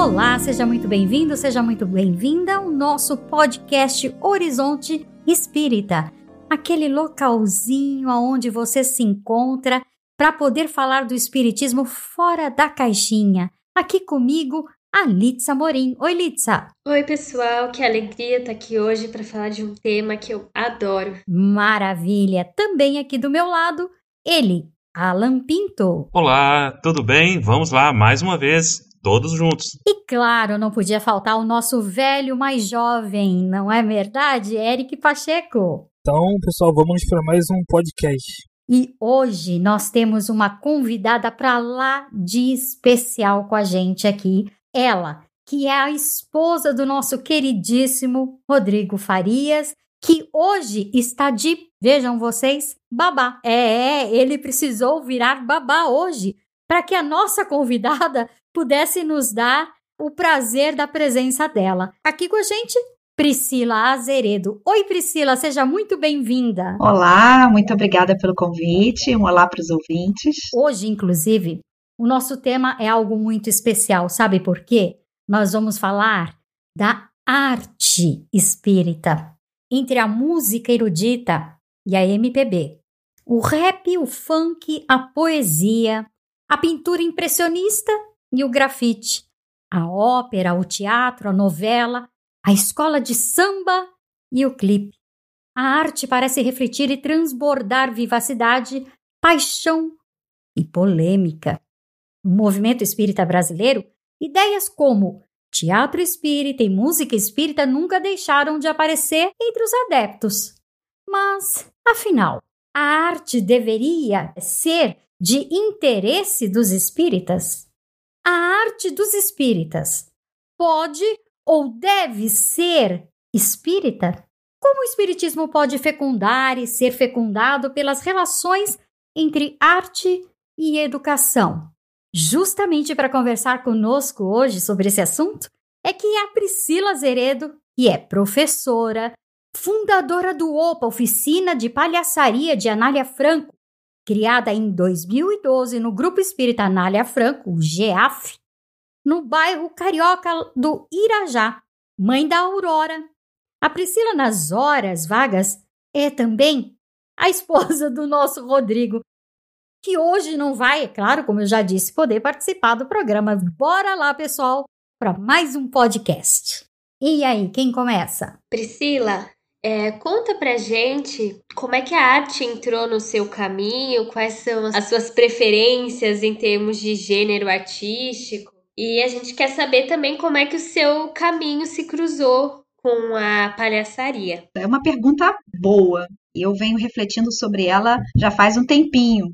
Olá, seja muito bem-vindo, seja muito bem-vinda ao nosso podcast Horizonte Espírita, aquele localzinho onde você se encontra para poder falar do espiritismo fora da caixinha. Aqui comigo, a Litsa Morim. Oi, Litsa. Oi, pessoal, que alegria estar aqui hoje para falar de um tema que eu adoro. Maravilha. Também aqui do meu lado, ele, Alan Pinto. Olá, tudo bem? Vamos lá, mais uma vez todos juntos. E claro, não podia faltar o nosso velho mais jovem, não é verdade, Eric Pacheco? Então, pessoal, vamos para mais um podcast. E hoje nós temos uma convidada para lá de especial com a gente aqui. Ela, que é a esposa do nosso queridíssimo Rodrigo Farias, que hoje está de, vejam vocês, babá. É, é ele precisou virar babá hoje para que a nossa convidada pudesse nos dar o prazer da presença dela. Aqui com a gente, Priscila Azeredo. Oi, Priscila, seja muito bem-vinda. Olá, muito obrigada pelo convite. Um olá para os ouvintes. Hoje, inclusive, o nosso tema é algo muito especial. Sabe por quê? Nós vamos falar da arte espírita entre a música erudita e a MPB. O rap, o funk, a poesia, a pintura impressionista e o grafite, a ópera, o teatro, a novela, a escola de samba e o clipe. A arte parece refletir e transbordar vivacidade, paixão e polêmica. No movimento espírita brasileiro, ideias como teatro espírita e música espírita nunca deixaram de aparecer entre os adeptos. Mas, afinal, a arte deveria ser de interesse dos espíritas? A arte dos espíritas pode ou deve ser espírita? Como o espiritismo pode fecundar e ser fecundado pelas relações entre arte e educação? Justamente para conversar conosco hoje sobre esse assunto é que a Priscila Zeredo, que é professora, fundadora do OPA, Oficina de Palhaçaria de Anália Franco, criada em 2012 no Grupo Espírita Anália Franco, GEAF, no bairro carioca do Irajá, mãe da Aurora. A Priscila, nas horas vagas, é também a esposa do nosso Rodrigo, que hoje não vai, é claro, como eu já disse, poder participar do programa. Bora lá, pessoal, para mais um podcast. E aí, quem começa? Priscila, é, conta pra gente como é que a arte entrou no seu caminho, quais são as suas preferências em termos de gênero artístico. E a gente quer saber também como é que o seu caminho se cruzou com a palhaçaria. É uma pergunta boa. Eu venho refletindo sobre ela já faz um tempinho.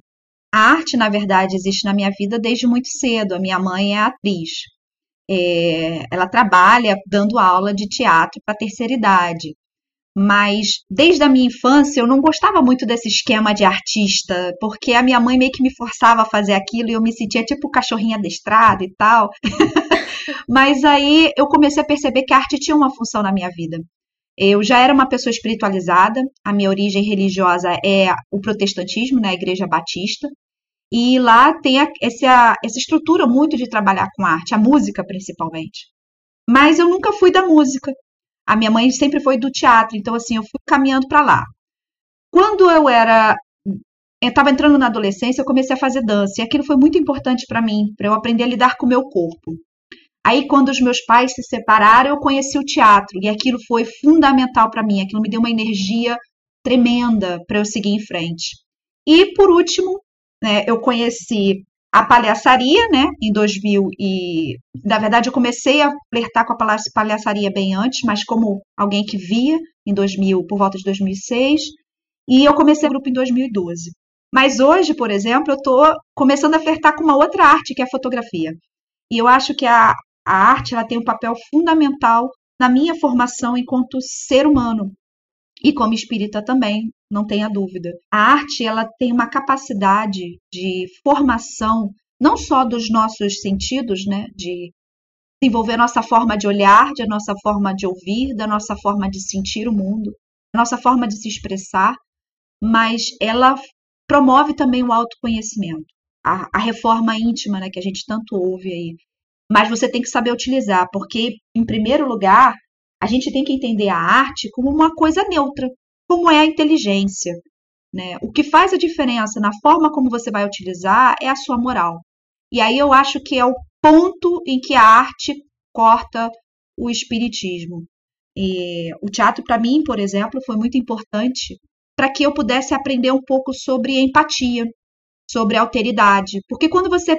A arte, na verdade, existe na minha vida desde muito cedo. A minha mãe é atriz. É, ela trabalha dando aula de teatro para terceira idade mas desde a minha infância eu não gostava muito desse esquema de artista, porque a minha mãe meio que me forçava a fazer aquilo e eu me sentia tipo cachorrinha adestrada e tal. mas aí eu comecei a perceber que a arte tinha uma função na minha vida. Eu já era uma pessoa espiritualizada, a minha origem religiosa é o protestantismo, na né, Igreja Batista, e lá tem essa, essa estrutura muito de trabalhar com arte, a música principalmente. Mas eu nunca fui da música. A minha mãe sempre foi do teatro, então assim, eu fui caminhando para lá. Quando eu era eu estava entrando na adolescência, eu comecei a fazer dança, e aquilo foi muito importante para mim, para eu aprender a lidar com o meu corpo. Aí, quando os meus pais se separaram, eu conheci o teatro, e aquilo foi fundamental para mim, aquilo me deu uma energia tremenda para eu seguir em frente. E, por último, né, eu conheci a palhaçaria, né, em 2000 e na verdade eu comecei a flertar com a palhaçaria bem antes, mas como alguém que via em 2000, por volta de 2006, e eu comecei o grupo em 2012. Mas hoje, por exemplo, eu estou começando a flertar com uma outra arte, que é a fotografia. E eu acho que a, a arte ela tem um papel fundamental na minha formação enquanto ser humano e como espírita também, não tenha dúvida. A arte ela tem uma capacidade de formação não só dos nossos sentidos, né, de desenvolver nossa forma de olhar, de nossa forma de ouvir, da nossa forma de sentir o mundo, da nossa forma de se expressar, mas ela promove também o autoconhecimento, a, a reforma íntima, né, que a gente tanto ouve aí. mas você tem que saber utilizar, porque, em primeiro lugar, a gente tem que entender a arte como uma coisa neutra, como é a inteligência. Né? O que faz a diferença na forma como você vai utilizar é a sua moral. E aí eu acho que é o ponto em que a arte corta o espiritismo. E o teatro, para mim, por exemplo, foi muito importante para que eu pudesse aprender um pouco sobre empatia, sobre alteridade. Porque quando você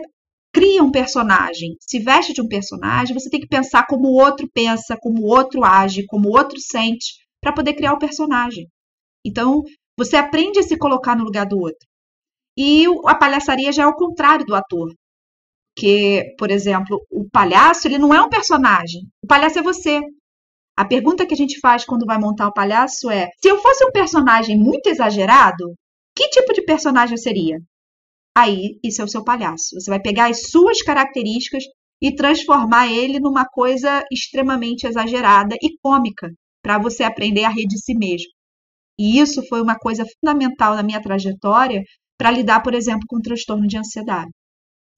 cria um personagem, se veste de um personagem, você tem que pensar como o outro pensa, como o outro age, como o outro sente, para poder criar o personagem. Então, você aprende a se colocar no lugar do outro. E a palhaçaria já é o contrário do ator. Que, por exemplo, o palhaço, ele não é um personagem. O palhaço é você. A pergunta que a gente faz quando vai montar o palhaço é: se eu fosse um personagem muito exagerado, que tipo de personagem eu seria? Aí, isso é o seu palhaço. Você vai pegar as suas características e transformar ele numa coisa extremamente exagerada e cômica, para você aprender a rir de si mesmo. E isso foi uma coisa fundamental na minha trajetória para lidar, por exemplo, com o transtorno de ansiedade.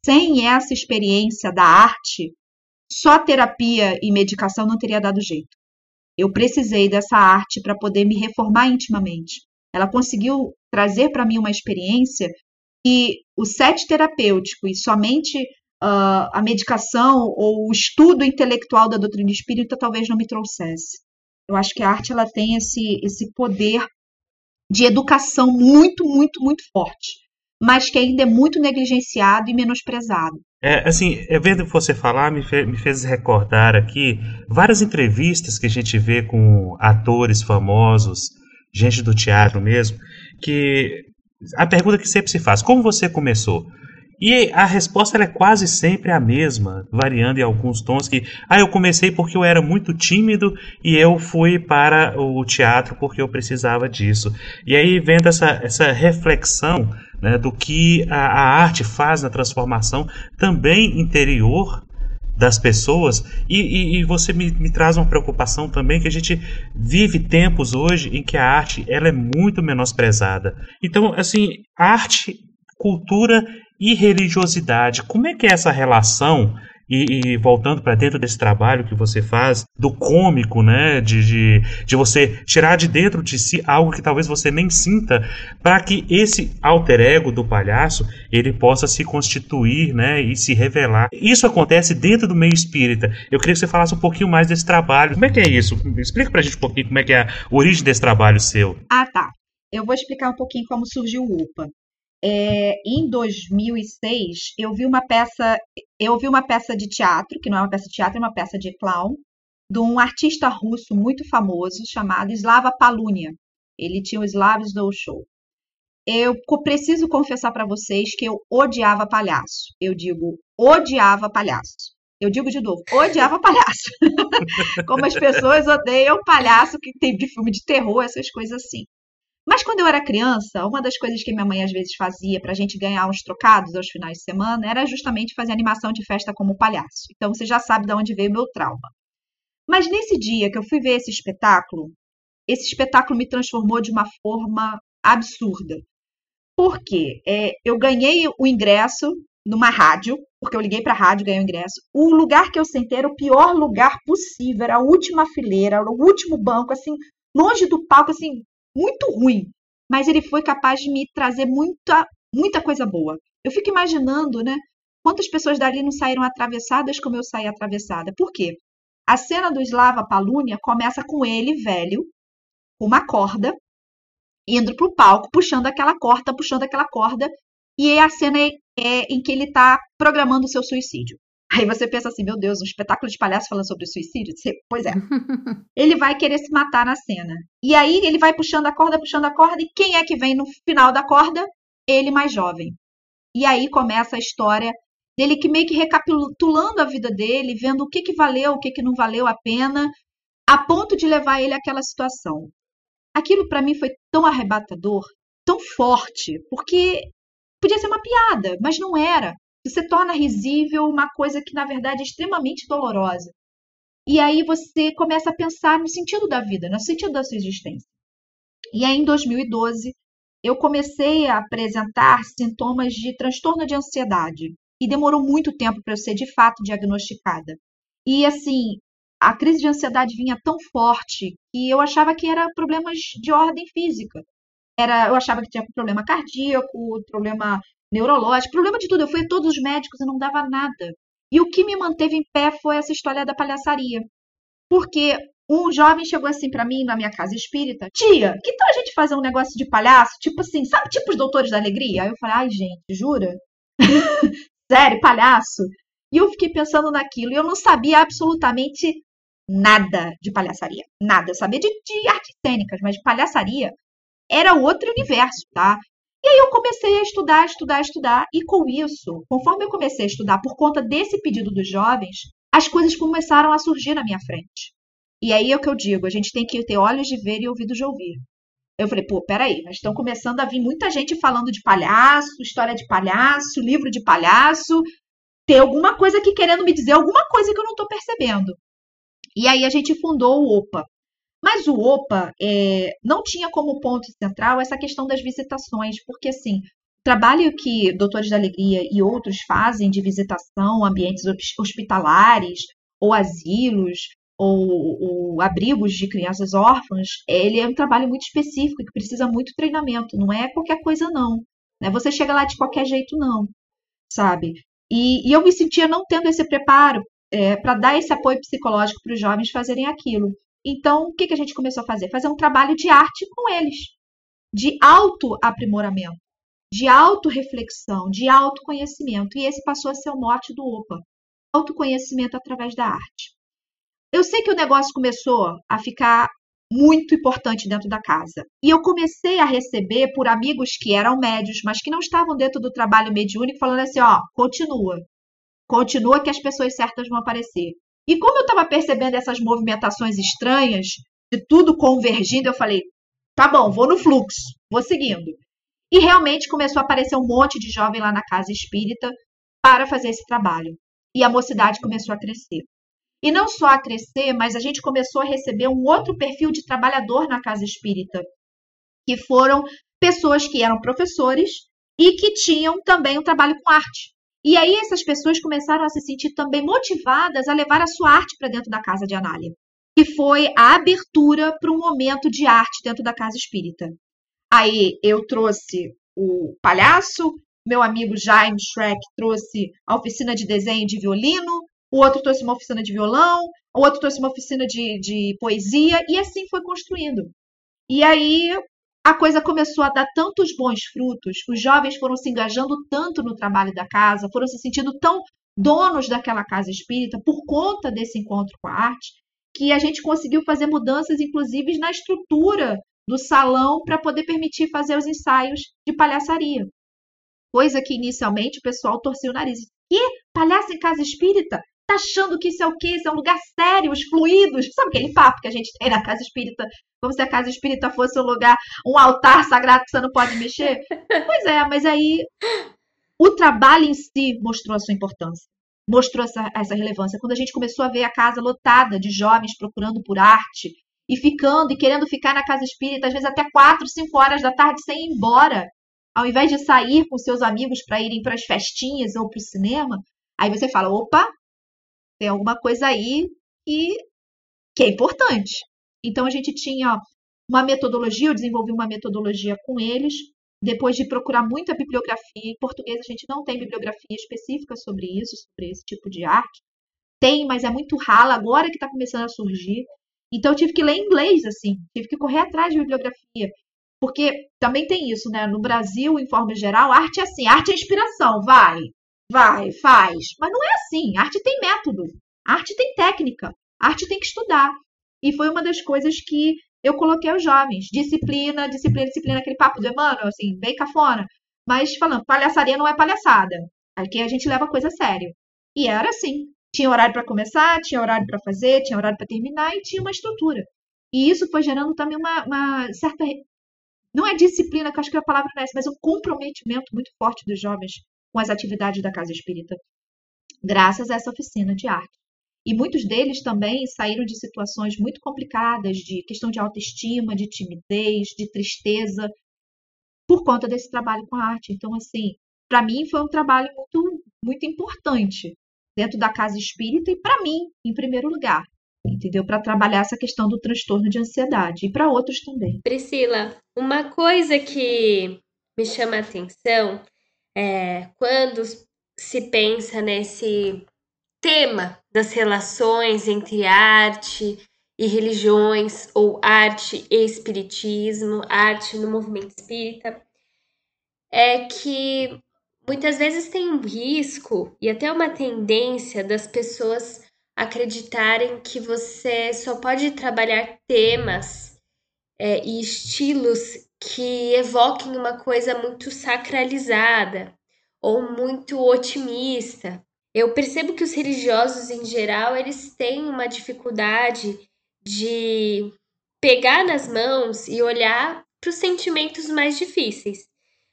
Sem essa experiência da arte, só terapia e medicação não teria dado jeito. Eu precisei dessa arte para poder me reformar intimamente. Ela conseguiu trazer para mim uma experiência que o set terapêutico e somente uh, a medicação ou o estudo intelectual da doutrina espírita talvez não me trouxesse. Eu acho que a arte ela tem esse, esse poder de educação muito, muito, muito forte, mas que ainda é muito negligenciado e menosprezado. É, assim, é, vendo você falar, me, me fez recordar aqui várias entrevistas que a gente vê com atores famosos, gente do teatro mesmo, que a pergunta que sempre se faz, como você começou? E a resposta é quase sempre a mesma, variando em alguns tons que, ah, eu comecei porque eu era muito tímido e eu fui para o teatro porque eu precisava disso. E aí vendo essa, essa reflexão né, do que a, a arte faz na transformação também interior das pessoas e, e, e você me, me, traz uma preocupação também que a gente vive tempos hoje em que a arte ela é muito menosprezada. Então, assim, arte, cultura e religiosidade. Como é que é essa relação? E, e voltando para dentro desse trabalho que você faz, do cômico, né? De, de, de você tirar de dentro de si algo que talvez você nem sinta, para que esse alter ego do palhaço ele possa se constituir né, e se revelar. Isso acontece dentro do meio espírita. Eu queria que você falasse um pouquinho mais desse trabalho. Como é que é isso? Explica pra gente um pouquinho como é que é a origem desse trabalho seu. Ah, tá. Eu vou explicar um pouquinho como surgiu o UPA. É, em 2006 eu vi uma peça eu vi uma peça de teatro que não é uma peça de teatro é uma peça de clown de um artista russo muito famoso chamado Slava Palunia ele tinha o Slavs do Show eu preciso confessar para vocês que eu odiava palhaço eu digo odiava palhaço eu digo de novo, odiava palhaço. Como as pessoas odeiam palhaço que tem de filme de terror, essas coisas assim. Mas quando eu era criança, uma das coisas que minha mãe às vezes fazia para a gente ganhar uns trocados aos finais de semana era justamente fazer animação de festa como palhaço. Então você já sabe de onde veio o meu trauma. Mas nesse dia que eu fui ver esse espetáculo, esse espetáculo me transformou de uma forma absurda. Por quê? É, eu ganhei o ingresso numa rádio, porque eu liguei para a rádio, ganhei o ingresso. O lugar que eu sentei era o pior lugar possível, era a última fileira, era o último banco, assim, longe do palco, assim, muito ruim, mas ele foi capaz de me trazer muita, muita coisa boa. Eu fico imaginando, né? Quantas pessoas dali não saíram atravessadas como eu saí atravessada? Por quê? A cena do Slava Palunia começa com ele, velho, com uma corda, indo para o palco, puxando aquela corda, puxando aquela corda, e a cena é, é em que ele está programando o seu suicídio. Aí você pensa assim, meu Deus, um espetáculo de palhaço falando sobre suicídio? Pois é. ele vai querer se matar na cena. E aí ele vai puxando a corda, puxando a corda, e quem é que vem no final da corda? Ele mais jovem. E aí começa a história dele que meio que recapitulando a vida dele, vendo o que que valeu, o que que não valeu a pena, a ponto de levar ele àquela situação. Aquilo para mim foi tão arrebatador, tão forte, porque podia ser uma piada, mas não era você torna risível uma coisa que, na verdade, é extremamente dolorosa. E aí você começa a pensar no sentido da vida, no sentido da sua existência. E aí, em 2012, eu comecei a apresentar sintomas de transtorno de ansiedade. e demorou muito tempo para eu ser de fato diagnosticada. E assim, a crise de ansiedade vinha tão forte que eu achava que era problemas de ordem física. Era, eu achava que tinha problema cardíaco, problema neurológico, problema de tudo. Eu fui a todos os médicos e não dava nada. E o que me manteve em pé foi essa história da palhaçaria. Porque um jovem chegou assim para mim na minha casa espírita: Tia, que tal a gente fazer um negócio de palhaço? Tipo assim, sabe, tipo os doutores da alegria? Aí eu falei: Ai, gente, jura? Sério, palhaço? E eu fiquei pensando naquilo e eu não sabia absolutamente nada de palhaçaria. Nada. Eu sabia de, de artes cênicas, mas de palhaçaria era outro universo, tá? E aí eu comecei a estudar, estudar, estudar, e com isso, conforme eu comecei a estudar por conta desse pedido dos jovens, as coisas começaram a surgir na minha frente. E aí é o que eu digo, a gente tem que ter olhos de ver e ouvidos de ouvir. Eu falei, pô, peraí, mas estão começando a vir muita gente falando de palhaço, história de palhaço, livro de palhaço. Tem alguma coisa aqui querendo me dizer alguma coisa que eu não estou percebendo. E aí a gente fundou o OPA, mas o OPA é, não tinha como ponto central essa questão das visitações, porque assim, o trabalho que Doutores da Alegria e outros fazem de visitação, ambientes hospitalares, ou asilos, ou, ou, abrigos de crianças órfãs, ele é um trabalho muito específico que precisa muito treinamento, não é qualquer coisa não. Né? Você chega lá de qualquer jeito não, sabe? E, e eu me sentia não tendo esse preparo é, para dar esse apoio psicológico para os jovens fazerem aquilo. Então, o que, que a gente começou a fazer? Fazer um trabalho de arte com eles, de autoaprimoramento, de autorreflexão, de autoconhecimento. E esse passou a ser o mote do OPA: autoconhecimento através da arte. Eu sei que o negócio começou a ficar muito importante dentro da casa. E eu comecei a receber por amigos que eram médios, mas que não estavam dentro do trabalho mediúnico, falando assim: ó, continua, continua que as pessoas certas vão aparecer. E como eu estava percebendo essas movimentações estranhas, de tudo convergindo, eu falei: tá bom, vou no fluxo, vou seguindo. E realmente começou a aparecer um monte de jovem lá na casa espírita para fazer esse trabalho. E a mocidade começou a crescer. E não só a crescer, mas a gente começou a receber um outro perfil de trabalhador na casa espírita, que foram pessoas que eram professores e que tinham também um trabalho com arte. E aí essas pessoas começaram a se sentir também motivadas a levar a sua arte para dentro da casa de Anália, que foi a abertura para um momento de arte dentro da casa espírita. Aí eu trouxe o palhaço, meu amigo Jaime Shrek trouxe a oficina de desenho de violino, o outro trouxe uma oficina de violão, o outro trouxe uma oficina de, de poesia, e assim foi construindo. E aí a coisa começou a dar tantos bons frutos, os jovens foram se engajando tanto no trabalho da casa, foram se sentindo tão donos daquela casa espírita por conta desse encontro com a arte, que a gente conseguiu fazer mudanças, inclusive, na estrutura do salão para poder permitir fazer os ensaios de palhaçaria. Coisa que inicialmente o pessoal torcia o nariz. Que? Palhaço em casa espírita? Tá achando que isso é o quê? Isso é um lugar sério, os fluidos. Sabe aquele papo que a gente tem na casa espírita? Como se a casa espírita fosse um lugar, um altar sagrado que você não pode mexer? pois é, mas aí o trabalho em si mostrou a sua importância. Mostrou essa, essa relevância. Quando a gente começou a ver a casa lotada de jovens procurando por arte e ficando e querendo ficar na casa espírita, às vezes até 4, 5 horas da tarde sem ir embora, ao invés de sair com seus amigos para irem para as festinhas ou para o cinema, aí você fala: opa, tem alguma coisa aí que, que é importante. Então a gente tinha uma metodologia, eu desenvolvi uma metodologia com eles, depois de procurar muita bibliografia. Em português a gente não tem bibliografia específica sobre isso, sobre esse tipo de arte. Tem, mas é muito rala, agora que está começando a surgir. Então eu tive que ler em inglês, assim, tive que correr atrás de bibliografia. Porque também tem isso, né? No Brasil, em forma geral, arte é assim, arte é inspiração, vai. Vai, faz. Mas não é assim. arte tem método. arte tem técnica. arte tem que estudar. E foi uma das coisas que eu coloquei aos jovens. Disciplina, disciplina, disciplina, aquele papo do Emmanuel, assim, bem cafona. Mas falando, palhaçaria não é palhaçada. Aqui a gente leva a coisa a sério. E era assim. Tinha horário para começar, tinha horário para fazer, tinha horário para terminar e tinha uma estrutura. E isso foi gerando também uma, uma certa. Não é disciplina, que eu acho que é a palavra não é essa, mas um comprometimento muito forte dos jovens com as atividades da Casa Espírita, graças a essa oficina de arte. E muitos deles também saíram de situações muito complicadas, de questão de autoestima, de timidez, de tristeza, por conta desse trabalho com a arte. Então, assim, para mim foi um trabalho muito muito importante dentro da casa espírita e para mim, em primeiro lugar, entendeu? Para trabalhar essa questão do transtorno de ansiedade e para outros também. Priscila, uma coisa que me chama a atenção é quando se pensa nesse tema das relações entre arte e religiões, ou arte e espiritismo, arte no movimento espírita, é que muitas vezes tem um risco e até uma tendência das pessoas acreditarem que você só pode trabalhar temas é, e estilos que evoquem uma coisa muito sacralizada ou muito otimista. Eu percebo que os religiosos em geral eles têm uma dificuldade de pegar nas mãos e olhar para os sentimentos mais difíceis.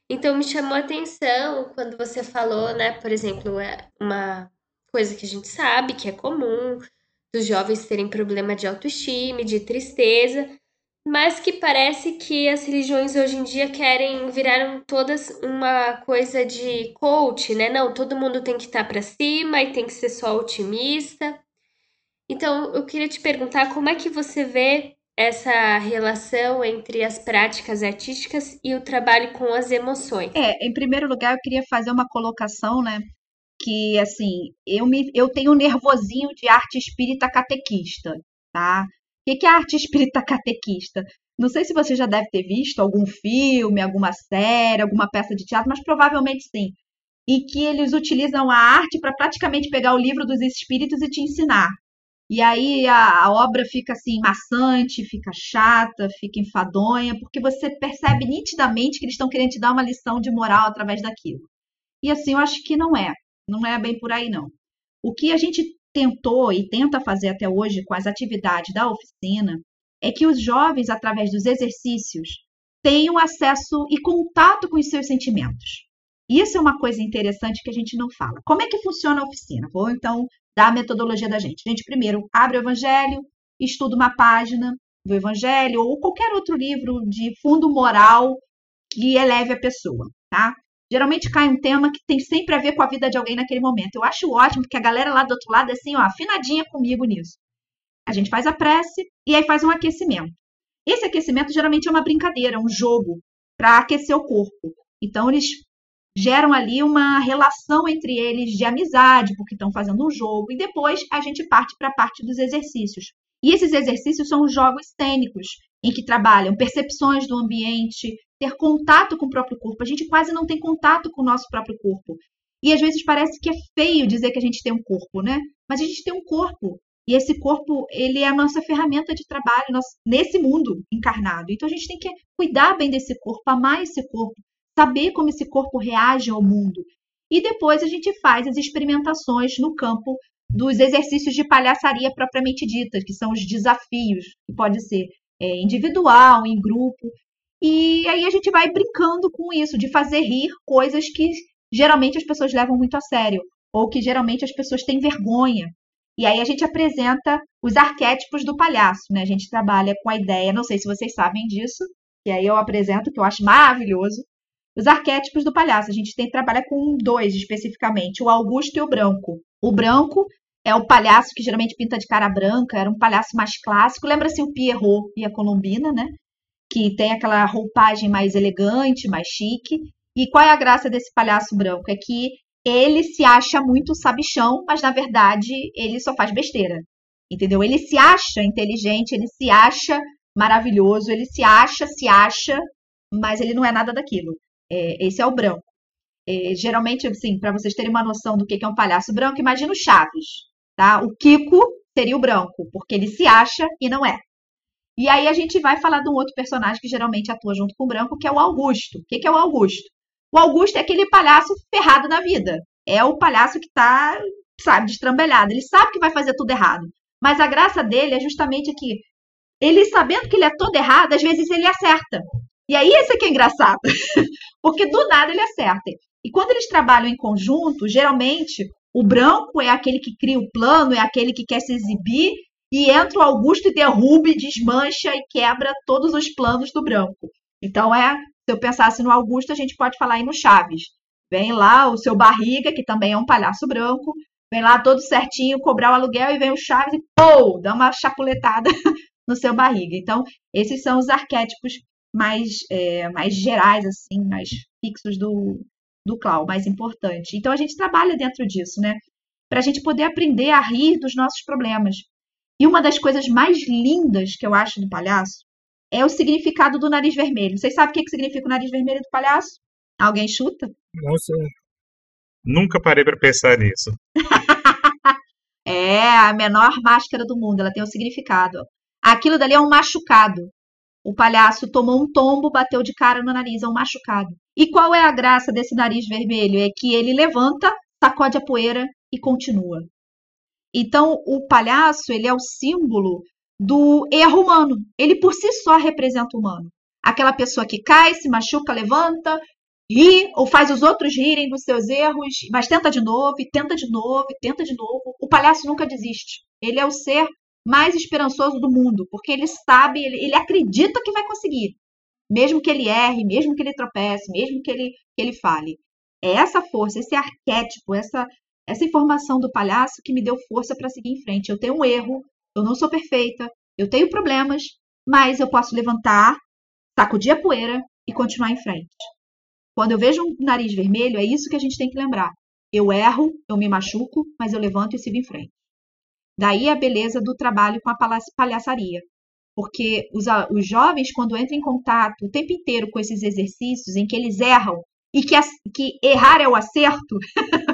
Então me chamou a atenção quando você falou, né, por exemplo, é uma coisa que a gente sabe que é comum dos jovens terem problema de autoestima, de tristeza, mas que parece que as religiões hoje em dia querem viraram todas uma coisa de coach, né? Não, todo mundo tem que estar tá para cima e tem que ser só otimista. Então, eu queria te perguntar como é que você vê essa relação entre as práticas artísticas e o trabalho com as emoções. É, em primeiro lugar, eu queria fazer uma colocação, né? Que assim, eu me eu tenho um nervosinho de arte espírita catequista, tá? O que é arte espírita catequista? Não sei se você já deve ter visto algum filme, alguma série, alguma peça de teatro, mas provavelmente sim. E que eles utilizam a arte para praticamente pegar o livro dos espíritos e te ensinar. E aí a, a, obra fica assim maçante, fica chata, fica enfadonha, porque você percebe nitidamente que eles estão querendo te dar uma lição de moral através daquilo. E assim, eu acho que não é. Não é bem por aí, não. O que a gente tentou e tenta fazer até hoje com as atividades da oficina é que os jovens, através dos exercícios, tenham acesso e contato com os seus sentimentos. Isso é uma coisa interessante que a gente não fala. Como é que funciona a oficina? Vou então dar a metodologia da gente. A gente primeiro abre o Evangelho, estuda uma página do Evangelho ou qualquer outro livro de fundo moral que eleve a pessoa, tá? Geralmente cai um tema que tem sempre a ver com a vida de alguém naquele momento. Eu acho ótimo porque a galera lá do outro lado é assim, ó, afinadinha comigo nisso. A gente faz a prece e aí faz um aquecimento. Esse aquecimento geralmente é uma brincadeira, um jogo para aquecer o corpo. Então eles geram ali uma relação entre eles de amizade, porque estão fazendo um jogo, e depois a gente parte para a parte dos exercícios. E esses exercícios são jogos cênicos, em que trabalham percepções do ambiente, ter contato com o próprio corpo. A gente quase não tem contato com o nosso próprio corpo. E às vezes parece que é feio dizer que a gente tem um corpo, né? Mas a gente tem um corpo. E esse corpo, ele é a nossa ferramenta de trabalho nesse mundo encarnado. Então a gente tem que cuidar bem desse corpo, amar esse corpo, saber como esse corpo reage ao mundo. E depois a gente faz as experimentações no campo dos exercícios de palhaçaria propriamente dita, que são os desafios, que pode ser é, individual, em grupo. E aí a gente vai brincando com isso, de fazer rir coisas que geralmente as pessoas levam muito a sério, ou que geralmente as pessoas têm vergonha. E aí a gente apresenta os arquétipos do palhaço, né? A gente trabalha com a ideia, não sei se vocês sabem disso, e aí eu apresento, que eu acho maravilhoso, os arquétipos do palhaço. A gente tem que trabalhar com dois especificamente, o Augusto e o Branco. O Branco é o palhaço que geralmente pinta de cara branca, era um palhaço mais clássico. Lembra-se o Pierrot e a Colombina, né? Que tem aquela roupagem mais elegante, mais chique. E qual é a graça desse palhaço branco? É que ele se acha muito sabichão, mas na verdade ele só faz besteira. Entendeu? Ele se acha inteligente, ele se acha maravilhoso, ele se acha, se acha, mas ele não é nada daquilo. É, esse é o branco. É, geralmente, assim, para vocês terem uma noção do que é um palhaço branco, imagina o Chaves, tá? O Kiko seria o branco, porque ele se acha e não é. E aí a gente vai falar de um outro personagem que geralmente atua junto com o branco, que é o Augusto. O que é o Augusto? O Augusto é aquele palhaço ferrado na vida. É o palhaço que tá, sabe, destrambelhado. Ele sabe que vai fazer tudo errado. Mas a graça dele é justamente que ele sabendo que ele é todo errado, às vezes ele acerta. E aí esse aqui é engraçado, porque do nada ele acerta. E quando eles trabalham em conjunto, geralmente o branco é aquele que cria o plano, é aquele que quer se exibir, e entra o Augusto e derruba, desmancha e quebra todos os planos do branco. Então é, se eu pensasse no Augusto, a gente pode falar aí no Chaves. Vem lá o seu barriga, que também é um palhaço branco, vem lá todo certinho cobrar o aluguel e vem o Chaves e pô, dá uma chapuletada no seu barriga. Então, esses são os arquétipos mais, é, mais gerais, assim, mais fixos do, do clown, mais importante. Então, a gente trabalha dentro disso, né? Para a gente poder aprender a rir dos nossos problemas. E uma das coisas mais lindas que eu acho do palhaço é o significado do nariz vermelho. Vocês sabem o que, significa o nariz vermelho do palhaço? Alguém chuta? Não sei. Nunca parei para pensar nisso. é a menor máscara do mundo, ela tem um significado. Aquilo dali é um machucado. O palhaço tomou um tombo, bateu de cara no nariz, é um machucado. E qual é a graça desse nariz vermelho? É que ele levanta, sacode a poeira e continua. Então, o palhaço, ele é o símbolo do erro humano. Ele por si só representa o humano. Aquela pessoa que cai, se machuca, levanta, ri ou faz os outros rirem dos seus erros, mas tenta de novo, tenta de novo, tenta de novo. O palhaço nunca desiste. Ele é o ser mais esperançoso do mundo, porque ele sabe, ele, ele acredita que vai conseguir. Mesmo que ele erre, mesmo que ele tropece, mesmo que ele, que ele fale. É essa força, esse arquétipo, essa, essa informação do palhaço que me deu força para seguir em frente. Eu tenho um erro, eu não sou perfeita, eu tenho problemas, mas eu posso levantar, sacudir a poeira e continuar em frente. Quando eu vejo um nariz vermelho, é isso que a gente tem que lembrar. Eu erro, eu me machuco, mas eu levanto e sigo em frente. Daí a beleza do trabalho com a palhaçaria. Porque os, os jovens, quando entram em contato o tempo inteiro com esses exercícios em que eles erram e que, que errar é o acerto,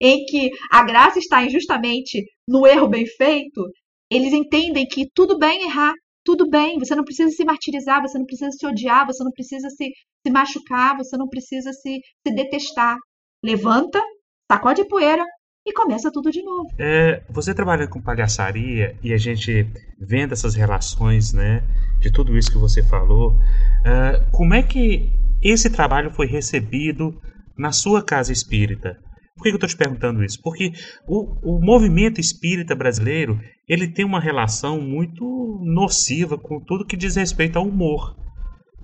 em que a graça está justamente no erro bem feito, eles entendem que tudo bem errar, tudo bem, você não precisa se martirizar, você não precisa se odiar, você não precisa se, se machucar, você não precisa se, se detestar. Levanta, sacode a poeira e começa tudo de novo. É, você trabalha com palhaçaria e a gente vendo essas relações, né, de tudo isso que você falou, uh, como é que esse trabalho foi recebido na sua casa espírita? Por que eu estou te perguntando isso? Porque o, o movimento espírita brasileiro ele tem uma relação muito nociva com tudo que diz respeito ao humor.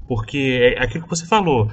Porque é aquilo que você falou,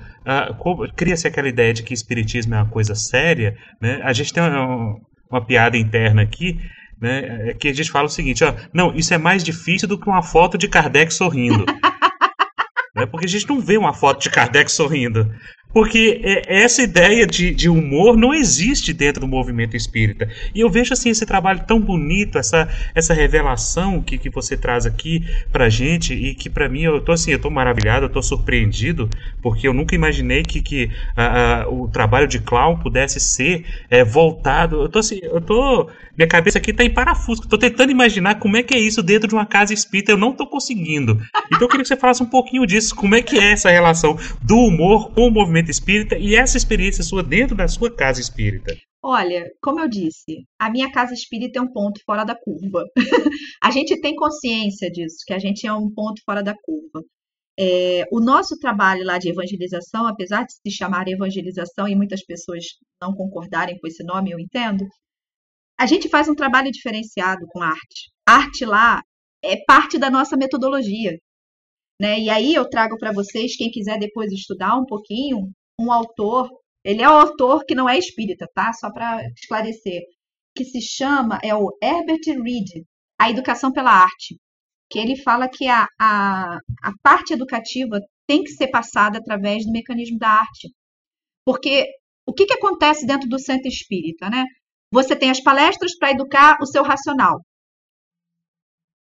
cria-se aquela ideia de que espiritismo é uma coisa séria. Né? A gente tem uma, uma piada interna aqui, né, é que a gente fala o seguinte: ó, não, isso é mais difícil do que uma foto de Kardec sorrindo. né? Porque a gente não vê uma foto de Kardec sorrindo. Porque é, essa ideia de, de, humor não existe dentro do movimento espírita. E eu vejo assim esse trabalho tão bonito, essa, essa revelação que, que você traz aqui pra gente e que para mim eu tô assim, eu tô maravilhado, eu tô surpreendido, porque eu nunca imaginei que, que a, a, o trabalho de clown pudesse ser é, voltado. Eu tô assim, eu tô minha cabeça aqui tá em parafuso. Tô tentando imaginar como é que é isso dentro de uma casa espírita, eu não tô conseguindo. Então eu queria que você falasse um pouquinho disso, como é que é essa relação do humor com o movimento espírita e essa experiência sua dentro da sua casa espírita. Olha, como eu disse, a minha casa espírita é um ponto fora da curva. a gente tem consciência disso, que a gente é um ponto fora da curva. É, o nosso trabalho lá de evangelização, apesar de se chamar evangelização e muitas pessoas não concordarem com esse nome, eu entendo, a gente faz um trabalho diferenciado com arte. Arte lá é parte da nossa metodologia. Né? E aí eu trago para vocês, quem quiser depois estudar um pouquinho, um autor, ele é um autor que não é espírita, tá? Só para esclarecer, que se chama, é o Herbert Reed, A Educação pela Arte, que ele fala que a, a, a parte educativa tem que ser passada através do mecanismo da arte. Porque o que, que acontece dentro do centro espírita, né? Você tem as palestras para educar o seu racional.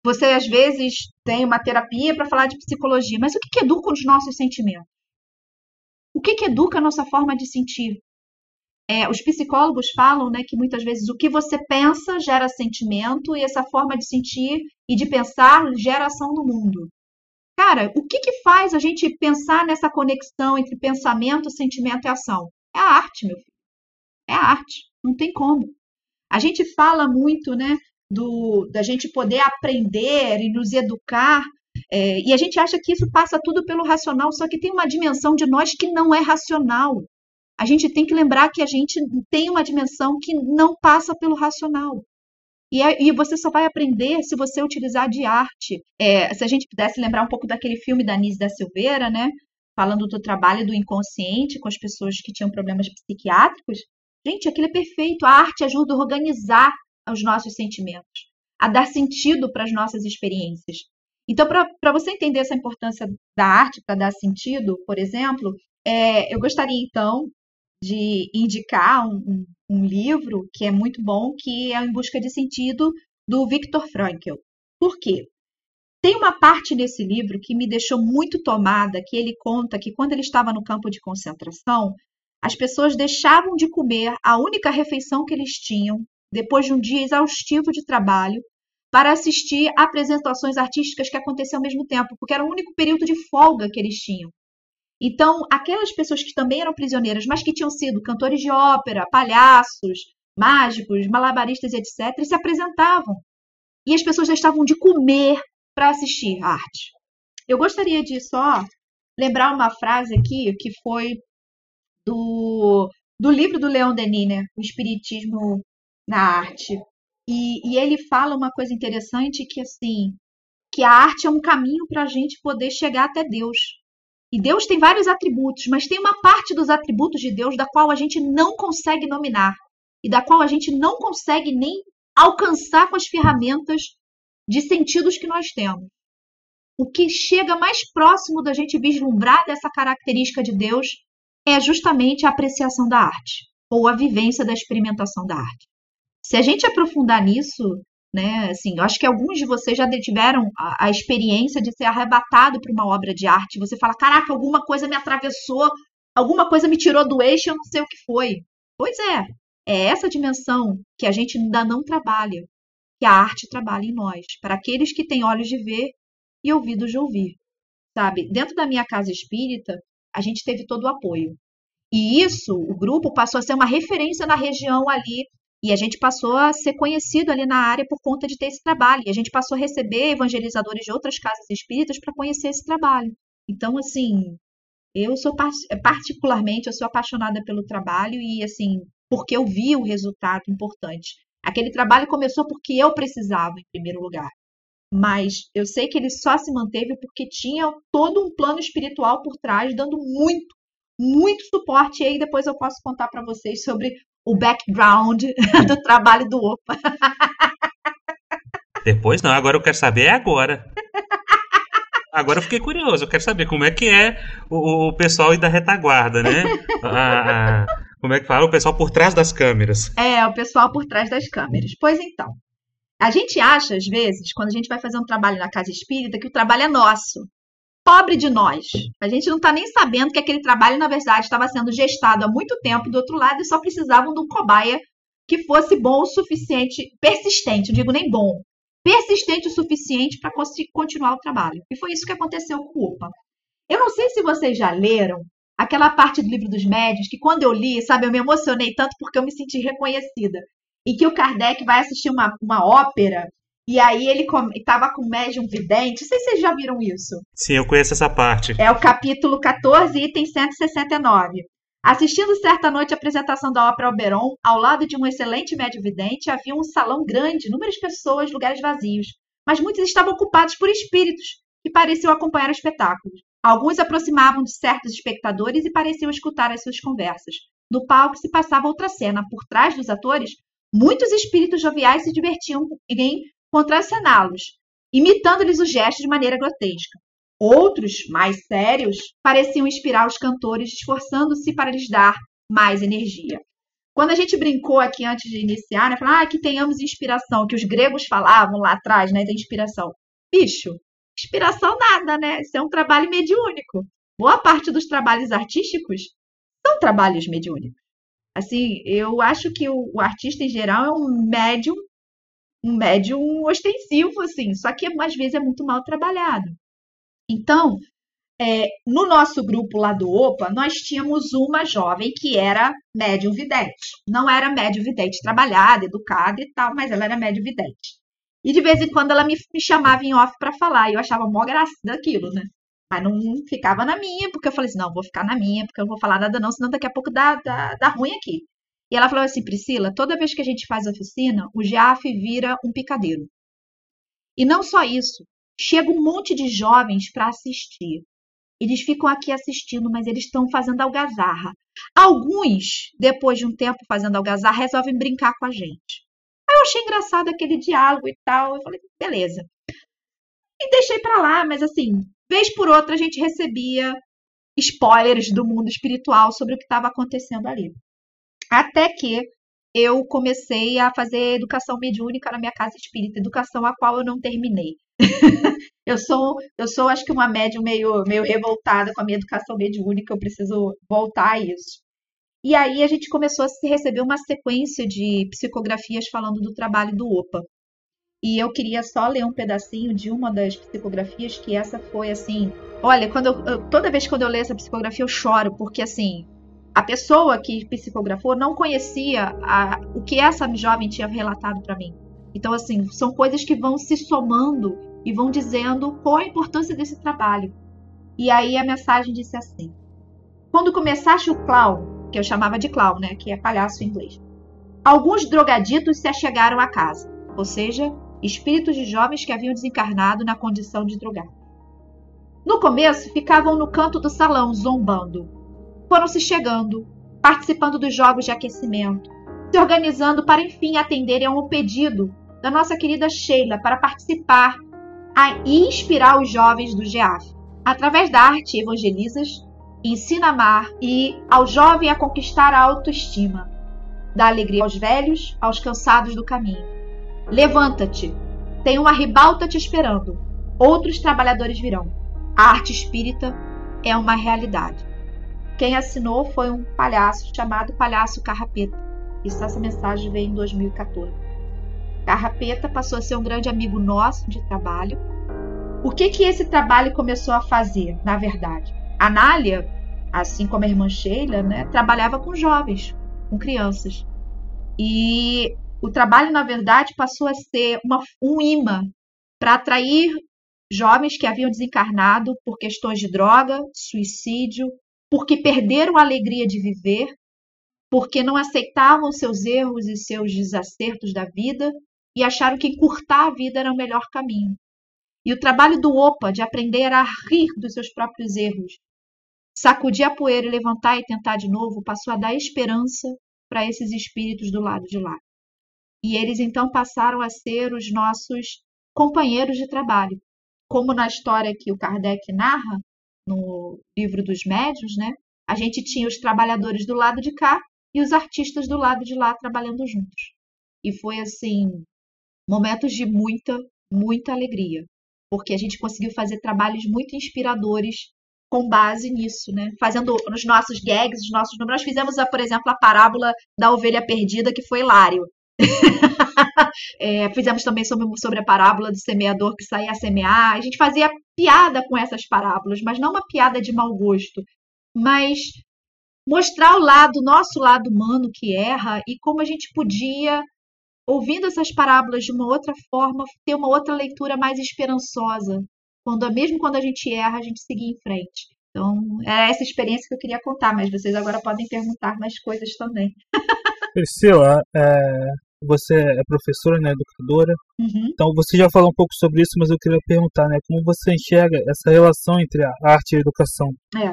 Você, às vezes, tem uma terapia para falar de psicologia, mas o que, que educa os nossos sentimentos? O que, que educa a nossa forma de sentir? É, os psicólogos falam né, que muitas vezes o que você pensa gera sentimento e essa forma de sentir e de pensar gera ação no mundo. Cara, o que, que faz a gente pensar nessa conexão entre pensamento, sentimento e ação? É a arte, meu filho. É a arte. Não tem como. A gente fala muito, né, do, da gente poder aprender e nos educar, é, e a gente acha que isso passa tudo pelo racional, só que tem uma dimensão de nós que não é racional. A gente tem que lembrar que a gente tem uma dimensão que não passa pelo racional. E, é, e você só vai aprender se você utilizar de arte. É, se a gente pudesse lembrar um pouco daquele filme da Nise da Silveira, né? falando do trabalho do inconsciente com as pessoas que tinham problemas psiquiátricos. Gente, aquilo é perfeito. A arte ajuda a organizar os nossos sentimentos, a dar sentido para as nossas experiências. Então, para você entender essa importância da arte para dar sentido, por exemplo, é, eu gostaria então de indicar um, um, um, livro que é muito bom, que é Em Busca de Sentido, do Viktor Frankl. Por quê? Tem uma parte nesse livro que me deixou muito tomada, que ele conta que quando ele estava no campo de concentração, as pessoas deixavam de comer a única refeição que eles tinham, depois de um dia exaustivo de trabalho, para assistir a apresentações artísticas que aconteciam ao mesmo tempo, porque era o único período de folga que eles tinham. Então, aquelas pessoas que também eram prisioneiras, mas que tinham sido cantores de ópera, palhaços, mágicos, malabaristas, etc., se apresentavam. E as pessoas deixavam de comer para assistir a arte. Eu gostaria de só lembrar uma frase aqui que foi do, do livro do Leon Denis, né? O Espiritismo na Arte. E, e ele fala uma coisa interessante que assim que a arte é um caminho para a gente poder chegar até Deus. E Deus tem vários atributos, mas tem uma parte dos atributos de Deus da qual a gente não consegue nominar e da qual a gente não consegue nem alcançar com as ferramentas de sentidos que nós temos. O que chega mais próximo da gente vislumbrar dessa característica de Deus é justamente a apreciação da arte ou a vivência da experimentação da arte. Se a gente aprofundar nisso, né? Assim, eu acho que alguns de vocês já tiveram a, a experiência de ser arrebatado por uma obra de arte. Você fala, caraca, alguma coisa me atravessou, alguma coisa me tirou do eixo, eu não sei o que foi. Pois é, é essa dimensão que a gente ainda não trabalha, que a arte trabalha em nós, para aqueles que têm olhos de ver e ouvidos de ouvir. Sabe? Dentro da minha casa espírita, a gente teve todo o apoio. E isso, o grupo passou a ser uma referência na região ali e a gente passou a ser conhecido ali na área por conta de ter esse trabalho. E a gente passou a receber evangelizadores de outras casas espíritas para conhecer esse trabalho. Então, assim, eu sou particularmente, eu sou apaixonada pelo trabalho e, assim, porque eu vi o resultado importante. Aquele trabalho começou porque eu precisava, em primeiro lugar. Mas eu sei que ele só se manteve porque tinha todo um plano espiritual por trás, dando muito, muito suporte. E aí depois eu posso contar para vocês sobre o background do trabalho do OPA. Depois não, agora eu quero saber é agora. Agora eu fiquei curioso, eu quero saber como é que é o, o pessoal da retaguarda, né? A, a, como é que fala? O pessoal por trás das câmeras. É, o pessoal por trás das câmeras. Pois então. A gente acha, às vezes, quando a gente vai fazer um trabalho na casa espírita, que o trabalho é nosso pobre de nós. A gente não está nem sabendo que aquele trabalho, na verdade, estava sendo gestado há muito tempo do outro lado e só precisavam de um cobaia que fosse bom o suficiente, persistente, não digo nem bom, persistente o suficiente para conseguir continuar o trabalho. E foi isso que aconteceu com o UPA. Eu não sei se vocês já leram aquela parte do livro dos médios que quando eu li, sabe, eu me emocionei tanto porque eu me senti reconhecida. E que o Kardec vai assistir uma, uma ópera e aí ele estava com médium vidente. Não sei se vocês já viram isso. Sim, eu conheço essa parte. É o capítulo 14, item 169. Assistindo certa noite a apresentação da ópera Oberon, ao lado de um excelente médium vidente, havia um salão grande, inúmeras pessoas, lugares vazios. Mas muitos estavam ocupados por espíritos, que pareciam acompanhar o espetáculo. Alguns aproximavam de certos espectadores e pareciam escutar as suas conversas. No palco se passava outra cena. Por trás dos atores, muitos espíritos joviais se divertiam em contracená-los, imitando-lhes os gestos de maneira grotesca. Outros, mais sérios, pareciam inspirar os cantores, esforçando-se para lhes dar mais energia. Quando a gente brincou aqui antes de iniciar, né, ah, que tenhamos inspiração, que os gregos falavam lá atrás, né, da inspiração. Bicho, inspiração nada, né? Isso é um trabalho mediúnico. Boa parte dos trabalhos artísticos são trabalhos mediúnicos. Assim, eu acho que o, o artista em geral é um médium um médium ostensivo, assim, só que às vezes é muito mal trabalhado. Então, é, no nosso grupo lá do OPA, nós tínhamos uma jovem que era médium vidente. Não era médium vidente trabalhada, educada e tal, mas ela era médium vidente. E de vez em quando ela me, me chamava em off para falar, e eu achava mó graça daquilo, né? Mas não ficava na minha, porque eu falei assim: não, vou ficar na minha, porque eu não vou falar nada, não, senão daqui a pouco dá, dá, dá ruim aqui. E ela falou assim: Priscila, toda vez que a gente faz oficina, o GAF vira um picadeiro. E não só isso, chega um monte de jovens para assistir. Eles ficam aqui assistindo, mas eles estão fazendo algazarra. Alguns, depois de um tempo fazendo algazarra, resolvem brincar com a gente. Aí eu achei engraçado aquele diálogo e tal. Eu falei, beleza. E deixei para lá, mas assim, vez por outra a gente recebia spoilers do mundo espiritual sobre o que estava acontecendo ali. Até que eu comecei a fazer educação mediúnica na minha casa espírita, educação a qual eu não terminei. eu sou, eu sou acho que uma médium meio, meio revoltada com a minha educação mediúnica, eu preciso voltar a isso. E aí a gente começou a receber uma sequência de psicografias falando do trabalho do OPA. E eu queria só ler um pedacinho de uma das psicografias, que essa foi assim. Olha, quando eu, toda vez que eu leio essa psicografia eu choro, porque assim, a pessoa que psicografou não conhecia a, o que essa jovem tinha relatado para mim. Então, assim, são coisas que vão se somando e vão dizendo qual a importância desse trabalho. E aí a mensagem disse assim: Quando começaste o clown, que eu chamava de clown, né, que é palhaço em inglês, alguns drogaditos se achegaram à casa, ou seja, espíritos de jovens que haviam desencarnado na condição de drogado. No começo, ficavam no canto do salão, zombando, foram se chegando, participando dos jogos de aquecimento, se organizando para enfim atenderem a um pedido da nossa querida Sheila para participar e inspirar os jovens do GEAF. Através da arte evangelizas, ensina a amar e ao jovem a conquistar a autoestima. Dá alegria aos velhos, aos cansados do caminho. Levanta-te, tem uma ribalta te esperando. Outros trabalhadores virão. A arte espírita é uma realidade. Quem assinou foi um palhaço chamado Palhaço Carrapeta. Isso, essa mensagem veio em 2014. Carrapeta passou a ser um grande amigo nosso de trabalho. O que que esse trabalho começou a fazer, na verdade? A Nália, assim como a irmã Sheila, né, trabalhava com jovens, com crianças. E o trabalho, na verdade, passou a ser uma, um imã para atrair jovens que haviam desencarnado por questões de droga, suicídio, porque perderam a alegria de viver, porque não aceitavam seus erros e seus desacertos da vida e acharam que encurtar a vida era o melhor caminho. E o trabalho do OPA de aprender a rir dos seus próprios erros, sacudir a poeira e levantar e tentar de novo, passou a dar esperança para esses espíritos do lado de lá. E eles então passaram a ser os nossos companheiros de trabalho. Como na história que o Kardec narra, no livro dos médios, né? A gente tinha os trabalhadores do lado de cá e os artistas do lado de lá trabalhando juntos. E foi assim, momentos de muita, muita alegria, porque a gente conseguiu fazer trabalhos muito inspiradores com base nisso, né? Fazendo os nossos gags, os nossos números. Nós fizemos, por exemplo, a parábola da ovelha perdida, que foi hilário. é, fizemos também sobre, sobre a parábola do semeador que saía a semear. A gente fazia piada com essas parábolas, mas não uma piada de mau gosto, mas mostrar o lado, nosso lado humano que erra e como a gente podia, ouvindo essas parábolas de uma outra forma, ter uma outra leitura mais esperançosa. Quando, mesmo quando a gente erra, a gente seguir em frente. Então, é essa experiência que eu queria contar, mas vocês agora podem perguntar mais coisas também. Priscila, é, você é professora, né, educadora. Uhum. Então você já falou um pouco sobre isso, mas eu queria perguntar, né, como você enxerga essa relação entre a arte e a educação? É.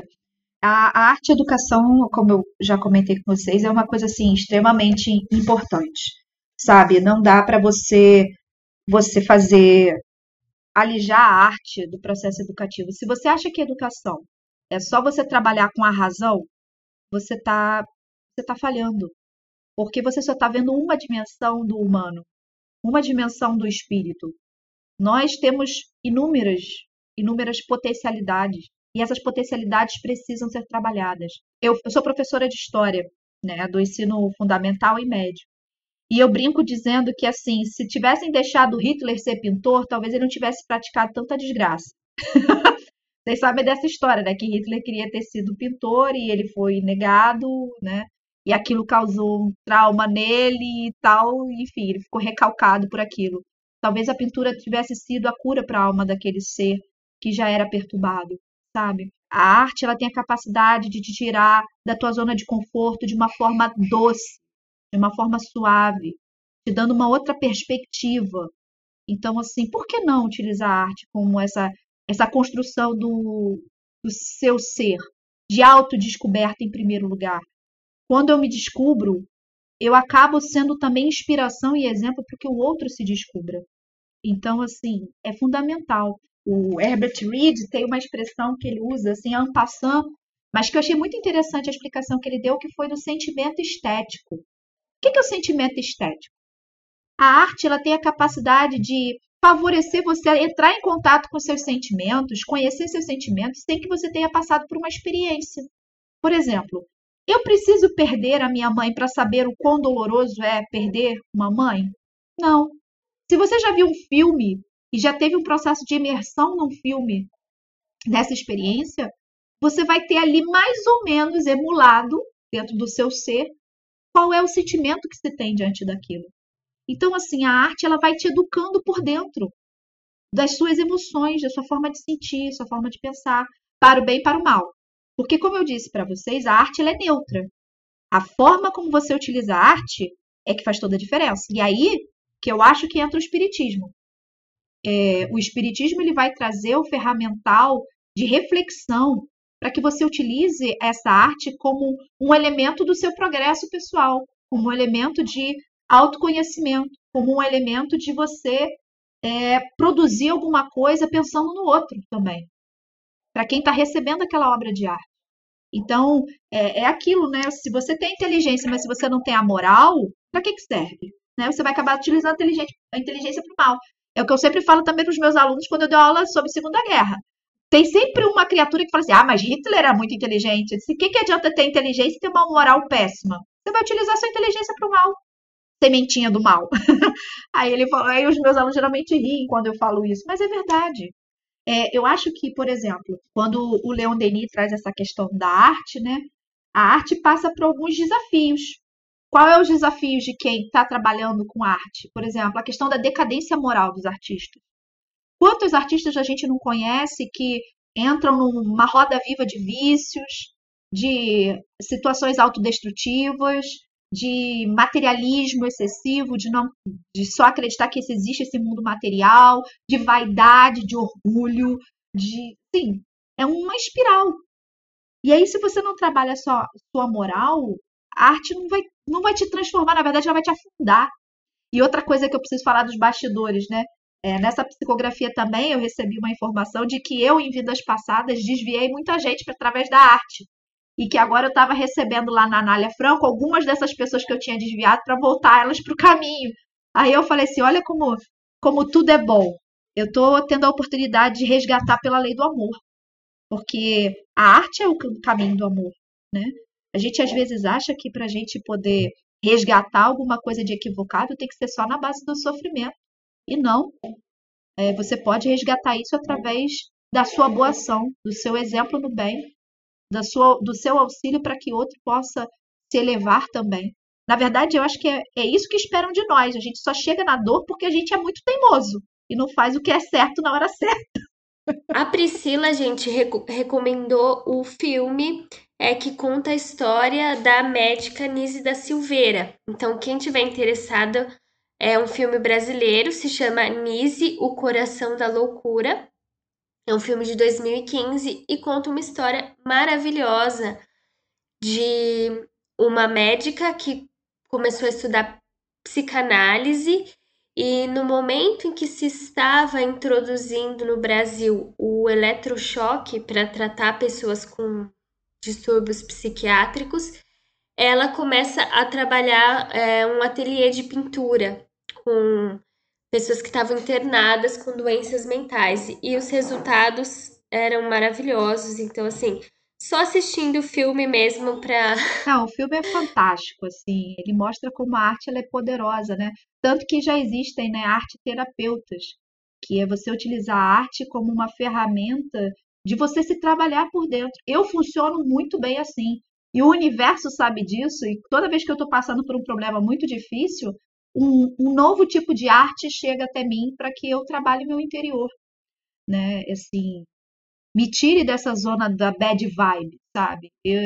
A, a arte e a educação, como eu já comentei com vocês, é uma coisa assim extremamente importante, sabe? Não dá para você você fazer alijar a arte do processo educativo. Se você acha que educação é só você trabalhar com a razão, você está você tá falhando porque você só está vendo uma dimensão do humano, uma dimensão do espírito. Nós temos inúmeras, inúmeras potencialidades e essas potencialidades precisam ser trabalhadas. Eu, eu sou professora de história, né, do ensino fundamental e médio. E eu brinco dizendo que, assim, se tivessem deixado Hitler ser pintor, talvez ele não tivesse praticado tanta desgraça. Vocês sabem dessa história, né? Que Hitler queria ter sido pintor e ele foi negado, né? E aquilo causou um trauma nele e tal, enfim, ele ficou recalcado por aquilo. Talvez a pintura tivesse sido a cura para a alma daquele ser que já era perturbado, sabe? A arte ela tem a capacidade de te tirar da tua zona de conforto de uma forma doce, de uma forma suave, te dando uma outra perspectiva. Então, assim, por que não utilizar a arte como essa essa construção do, do seu ser, de autodescoberta em primeiro lugar. Quando eu me descubro, eu acabo sendo também inspiração e exemplo para que o outro se descubra. Então, assim, é fundamental. O Herbert Reed tem uma expressão que ele usa, assim, en passant, mas que eu achei muito interessante a explicação que ele deu, que foi do sentimento estético. O que é o sentimento estético? A arte ela tem a capacidade de favorecer você a entrar em contato com seus sentimentos, conhecer seus sentimentos, sem que você tenha passado por uma experiência. Por exemplo, eu preciso perder a minha mãe para saber o quão doloroso é perder uma mãe? Não. Se você já viu um filme e já teve um processo de imersão num filme nessa experiência, você vai ter ali mais ou menos emulado dentro do seu ser qual é o sentimento que se tem diante daquilo. Então, assim, a arte ela vai te educando por dentro das suas emoções, da sua forma de sentir, sua forma de pensar, para o bem e para o mal. Porque, como eu disse para vocês, a arte é neutra. A forma como você utiliza a arte é que faz toda a diferença. E aí que eu acho que entra o espiritismo. É, o espiritismo ele vai trazer o ferramental de reflexão para que você utilize essa arte como um elemento do seu progresso pessoal, como um elemento de autoconhecimento, como um elemento de você é, produzir alguma coisa pensando no outro também, para quem está recebendo aquela obra de arte. Então, é, é, aquilo, né? Se você tem inteligência, mas se você não tem a moral, para que, que serve? Né? Você vai acabar utilizando a inteligência, inteligência para o mal. É o que eu sempre falo também para os meus alunos quando eu dou aula sobre Segunda Guerra. Tem sempre uma criatura que fala assim: ah, mas Hitler era muito inteligente. O que, que adianta ter inteligência e ter uma moral péssima? Você vai utilizar sua inteligência para o mal sementinha do mal. aí ele falou, aí os meus alunos geralmente riem quando eu falo isso, mas é verdade. É, eu acho que, por exemplo, quando o Leon Denis traz essa questão da arte, né? A arte passa por alguns desafios. Qual é os desafios de quem está trabalhando com arte? Por exemplo, a questão da decadência moral dos artistas. Quantos artistas a gente não conhece que entram numa roda viva de vícios, de situações autodestrutivas, de materialismo excessivo, de não de só acreditar que existe esse mundo material, de vaidade, de orgulho, de sim, é uma espiral. E aí se você não trabalha só sua moral, a arte não vai não vai te transformar, na verdade ela vai te afundar. E outra coisa que eu preciso falar dos bastidores, né? É, nessa psicografia também eu recebi uma informação de que eu, em vidas passadas, desviei muita gente através da arte e que agora eu estava recebendo lá na Anália Franco algumas dessas pessoas que eu tinha desviado para voltar elas para o caminho. Aí eu falei assim: olha como, como tudo é bom. Eu estou tendo a oportunidade de resgatar pela lei do amor. Porque a arte é o caminho do amor. Né? A gente às vezes acha que para a gente poder resgatar alguma coisa de equivocado tem que ser só na base do sofrimento. E não. É, você pode resgatar isso através da sua boa ação, do seu exemplo no bem, da sua, do seu auxílio para que outro possa se elevar também. Na verdade, eu acho que é, é isso que esperam de nós. A gente só chega na dor porque a gente é muito teimoso e não faz o que é certo na hora certa. A Priscila, gente, recomendou o filme é que conta a história da médica Nise da Silveira. Então, quem tiver interessado, é um filme brasileiro, se chama Nise, o Coração da Loucura. É um filme de 2015 e conta uma história maravilhosa de uma médica que começou a estudar psicanálise e no momento em que se estava introduzindo no Brasil o eletrochoque para tratar pessoas com distúrbios psiquiátricos, ela começa a trabalhar é, um ateliê de pintura com pessoas que estavam internadas com doenças mentais e os resultados eram maravilhosos. Então, assim, só assistindo o filme mesmo pra. Não, o filme é fantástico, assim. Ele mostra como a arte ela é poderosa, né? Tanto que já existem, né, arte terapeutas, que é você utilizar a arte como uma ferramenta de você se trabalhar por dentro. Eu funciono muito bem assim. E o universo sabe disso, e toda vez que eu estou passando por um problema muito difícil, um, um novo tipo de arte chega até mim para que eu trabalhe meu interior, né? Assim, me tire dessa zona da bad vibe, sabe? Eu,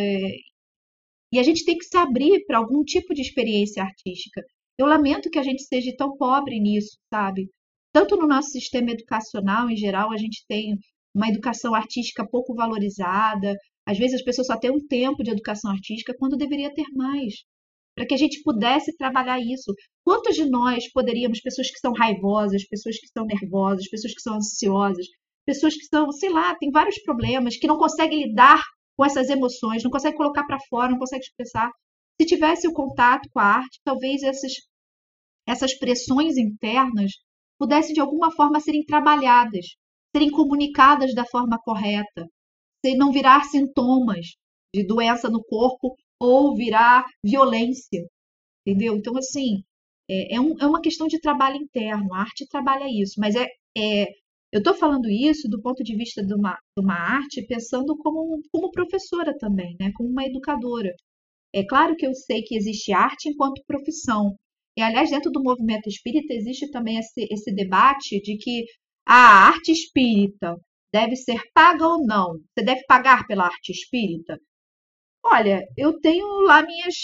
e a gente tem que se abrir para algum tipo de experiência artística. Eu lamento que a gente seja tão pobre nisso, sabe? Tanto no nosso sistema educacional em geral, a gente tem uma educação artística pouco valorizada. Às vezes as pessoas só têm um tempo de educação artística quando deveria ter mais. Para que a gente pudesse trabalhar isso. Quantos de nós poderíamos, pessoas que são raivosas, pessoas que são nervosas, pessoas que são ansiosas, pessoas que são, sei lá, tem vários problemas, que não conseguem lidar com essas emoções, não conseguem colocar para fora, não conseguem expressar. Se tivesse o contato com a arte, talvez essas, essas pressões internas pudessem de alguma forma serem trabalhadas, serem comunicadas da forma correta, se não virar sintomas de doença no corpo ou virar violência, entendeu? Então, assim, é, é, um, é uma questão de trabalho interno, a arte trabalha isso, mas é, é eu estou falando isso do ponto de vista de uma, de uma arte, pensando como, como professora também, né? como uma educadora. É claro que eu sei que existe arte enquanto profissão. E, aliás, dentro do movimento espírita existe também esse, esse debate de que a arte espírita deve ser paga ou não. Você deve pagar pela arte espírita? Olha, eu tenho lá minhas.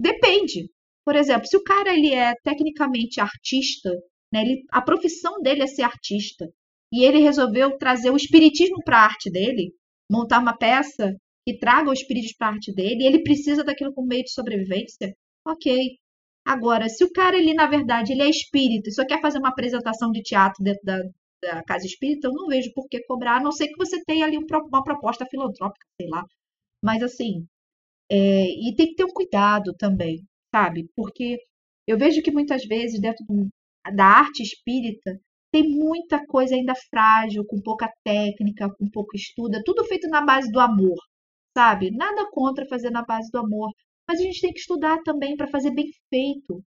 Depende. Por exemplo, se o cara ele é tecnicamente artista, né, ele, a profissão dele é ser artista, e ele resolveu trazer o espiritismo para a arte dele, montar uma peça que traga o espírito para a arte dele, e ele precisa daquilo como meio de sobrevivência, ok. Agora, se o cara, ele, na verdade, ele é espírita e só quer fazer uma apresentação de teatro dentro da, da casa espírita, eu não vejo por que cobrar, a não ser que você tenha ali uma proposta filantrópica, sei lá. Mas, assim, é, e tem que ter um cuidado também, sabe? Porque eu vejo que muitas vezes, dentro da arte espírita, tem muita coisa ainda frágil, com pouca técnica, com pouco estudo, é tudo feito na base do amor, sabe? Nada contra fazer na base do amor, mas a gente tem que estudar também para fazer bem feito.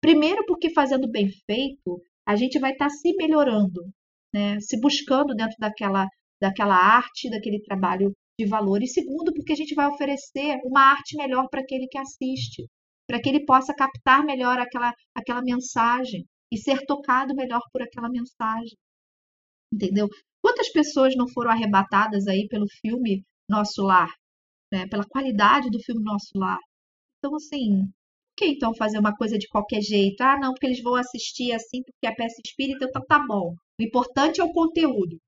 Primeiro, porque fazendo bem feito, a gente vai estar tá se melhorando, né? Se buscando dentro daquela, daquela arte, daquele trabalho de valor. E segundo, porque a gente vai oferecer uma arte melhor para aquele que assiste, para que ele possa captar melhor aquela, aquela mensagem e ser tocado melhor por aquela mensagem. Entendeu? Quantas pessoas não foram arrebatadas aí pelo filme Nosso Lar, né? pela qualidade do filme Nosso Lar? Então, assim, por que então fazer uma coisa de qualquer jeito? Ah, não, porque eles vão assistir assim, porque a peça espírita, então tá bom. O importante é o conteúdo.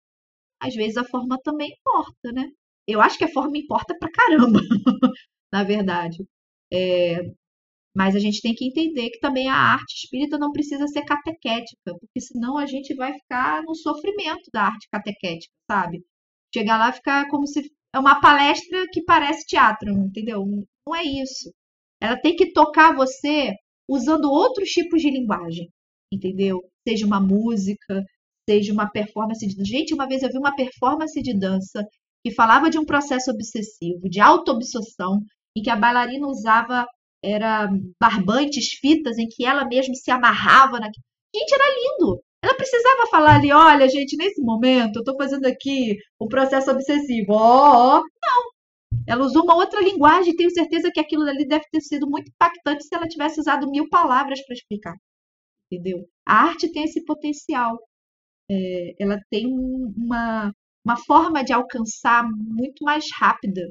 Às vezes a forma também importa, né? Eu acho que a forma importa pra caramba, na verdade. É, mas a gente tem que entender que também a arte espírita não precisa ser catequética, porque senão a gente vai ficar no sofrimento da arte catequética, sabe? Chegar lá e ficar como se é uma palestra que parece teatro, entendeu? Não é isso. Ela tem que tocar você usando outros tipos de linguagem, entendeu? Seja uma música, seja uma performance de. Gente, uma vez eu vi uma performance de dança que falava de um processo obsessivo, de auto-obsessão, em que a bailarina usava era barbantes, fitas em que ela mesma se amarrava na. Gente, era lindo. Ela precisava falar ali, olha, gente, nesse momento eu tô fazendo aqui um processo obsessivo. Ó, oh, oh. não. Ela usou uma outra linguagem, tenho certeza que aquilo ali deve ter sido muito impactante se ela tivesse usado mil palavras para explicar. Entendeu? A arte tem esse potencial. É, ela tem uma, uma forma de alcançar muito mais rápida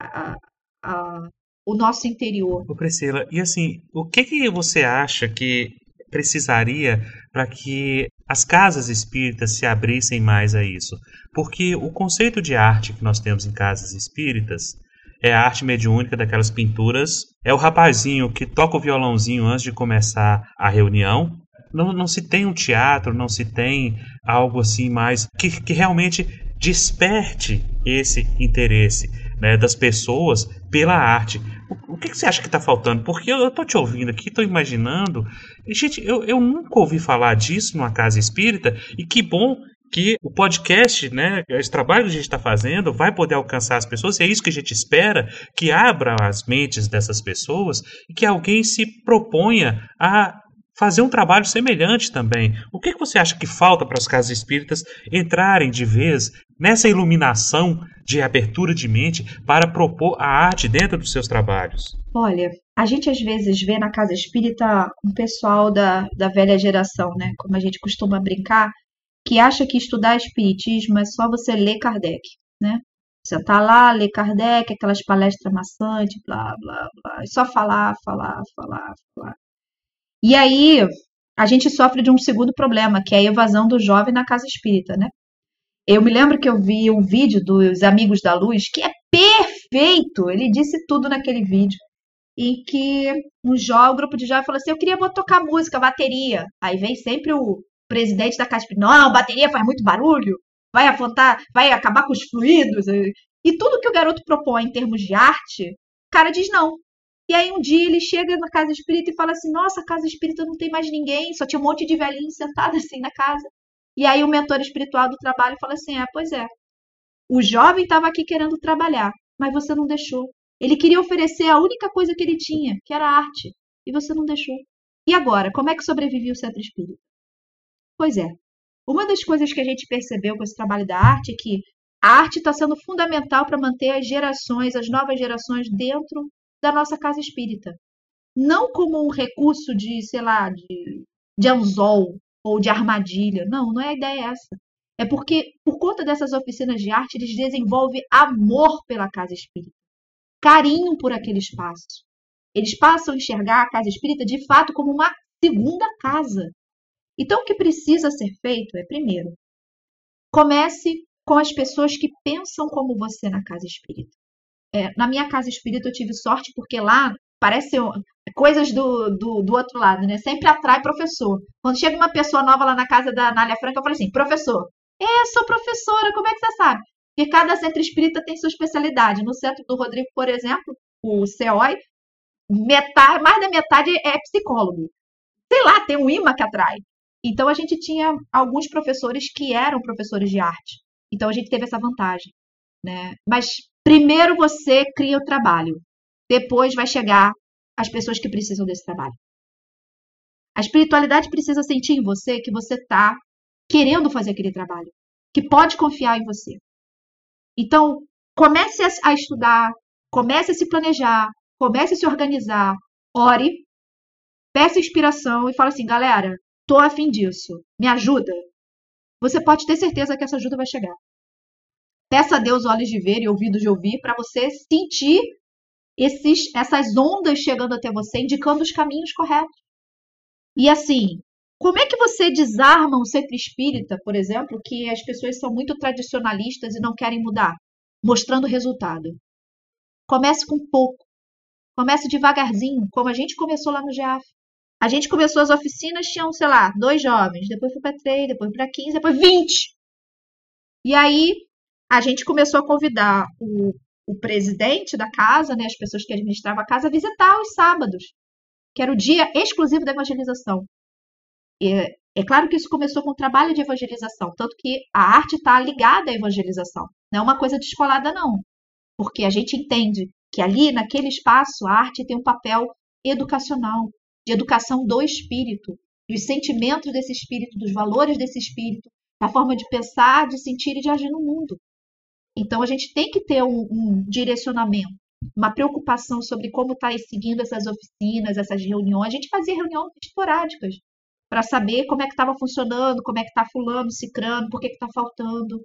a, a, o nosso interior. Ô Priscila, e assim, o que, que você acha que precisaria para que as casas espíritas se abrissem mais a isso? Porque o conceito de arte que nós temos em casas espíritas é a arte mediúnica daquelas pinturas, é o rapazinho que toca o violãozinho antes de começar a reunião. Não, não se tem um teatro, não se tem algo assim mais que, que realmente desperte esse interesse né, das pessoas pela arte. O, que, que, você acha que está faltando? Porque eu, estou te ouvindo aqui, estou imaginando. E, gente, eu, eu nunca ouvi falar disso numa casa espírita, e que bom que o podcast, né, esse trabalho que a gente está fazendo, vai poder alcançar as pessoas, e é isso que a gente espera, que abra as mentes dessas pessoas e que alguém se proponha a fazer um trabalho semelhante também. O que, que você acha que falta para as casas espíritas entrarem de vez nessa iluminação de abertura de mente para propor a arte dentro dos seus trabalhos? Olha, a gente às vezes vê na casa espírita um pessoal da, da velha geração, né? Como a gente costuma brincar, que acha que estudar espiritismo é só você ler Kardec, né? Você tá lá, ler Kardec, aquelas palestras maçantes, blá, blá, blá, e só falar, falar, falar, falar. E aí a gente sofre de um segundo problema, que é a evasão do jovem na casa espírita, né? Eu me lembro que eu vi um vídeo dos Amigos da Luz que é perfeito. Ele disse tudo naquele vídeo. Em que um jovem, grupo de jovens falou assim: Eu queria tocar música, bateria. Aí vem sempre o presidente da Casa Não, bateria faz muito barulho, vai afrontar, vai acabar com os fluidos. E tudo que o garoto propõe em termos de arte, o cara diz não. E aí um dia ele chega na casa espírita e fala assim: Nossa, a casa espírita não tem mais ninguém, só tinha um monte de velhinhos sentados assim na casa. E aí o mentor espiritual do trabalho fala assim: É, pois é. O jovem estava aqui querendo trabalhar, mas você não deixou. Ele queria oferecer a única coisa que ele tinha, que era arte, e você não deixou. E agora, como é que sobrevive o centro espírita? Pois é. Uma das coisas que a gente percebeu com esse trabalho da arte é que a arte está sendo fundamental para manter as gerações, as novas gerações dentro da nossa casa espírita. Não como um recurso de, sei lá, de, de anzol, ou de armadilha. Não, não é a ideia essa. É porque, por conta dessas oficinas de arte, eles desenvolvem amor pela casa espírita, carinho por aquele espaço. Eles passam a enxergar a casa espírita de fato como uma segunda casa. Então, o que precisa ser feito é, primeiro, comece com as pessoas que pensam como você na casa espírita. É, na minha casa espírita eu tive sorte porque lá parece coisas do, do, do, outro lado, né? Sempre atrai professor. Quando chega uma pessoa nova lá na casa da Anália Franca, eu falo assim, professor. É, sou professora, como é que você sabe? Porque cada centro espírita tem sua especialidade. No centro do Rodrigo, por exemplo, o CEOI, metade, mais da metade é psicólogo. Sei lá, tem um imã que atrai. Então a gente tinha alguns professores que eram professores de arte. Então a gente teve essa vantagem, né? Mas primeiro você cria o trabalho. Depois vai chegar as pessoas que precisam desse trabalho. A espiritualidade precisa sentir em você que você está querendo fazer aquele trabalho, que pode confiar em você. Então, comece a estudar, comece a se planejar, comece a se organizar, ore, peça inspiração e fala assim, galera, tô afim disso, me ajuda. Você pode ter certeza que essa ajuda vai chegar. Peça a Deus olhos de ver e ouvidos de ouvir para você sentir esses, essas ondas chegando até você, indicando os caminhos corretos. E assim, como é que você desarma um centro espírita, por exemplo, que as pessoas são muito tradicionalistas e não querem mudar? Mostrando resultado. Comece com pouco. Comece devagarzinho, como a gente começou lá no GEAF. A gente começou as oficinas, tinham, sei lá, dois jovens, depois foi para três, depois para quinze, depois vinte. E aí a gente começou a convidar o o presidente da casa, né, as pessoas que administravam a casa, visitar os sábados, que era o dia exclusivo da evangelização. E, é claro que isso começou com o trabalho de evangelização, tanto que a arte está ligada à evangelização. Não é uma coisa descolada, não. Porque a gente entende que ali, naquele espaço, a arte tem um papel educacional, de educação do espírito, dos sentimentos desse espírito, dos valores desse espírito, da forma de pensar, de sentir e de agir no mundo. Então, a gente tem que ter um, um direcionamento, uma preocupação sobre como está seguindo essas oficinas, essas reuniões. A gente fazia reuniões esporádicas para saber como é que estava funcionando, como é que está fulano, cicrano, por que está faltando,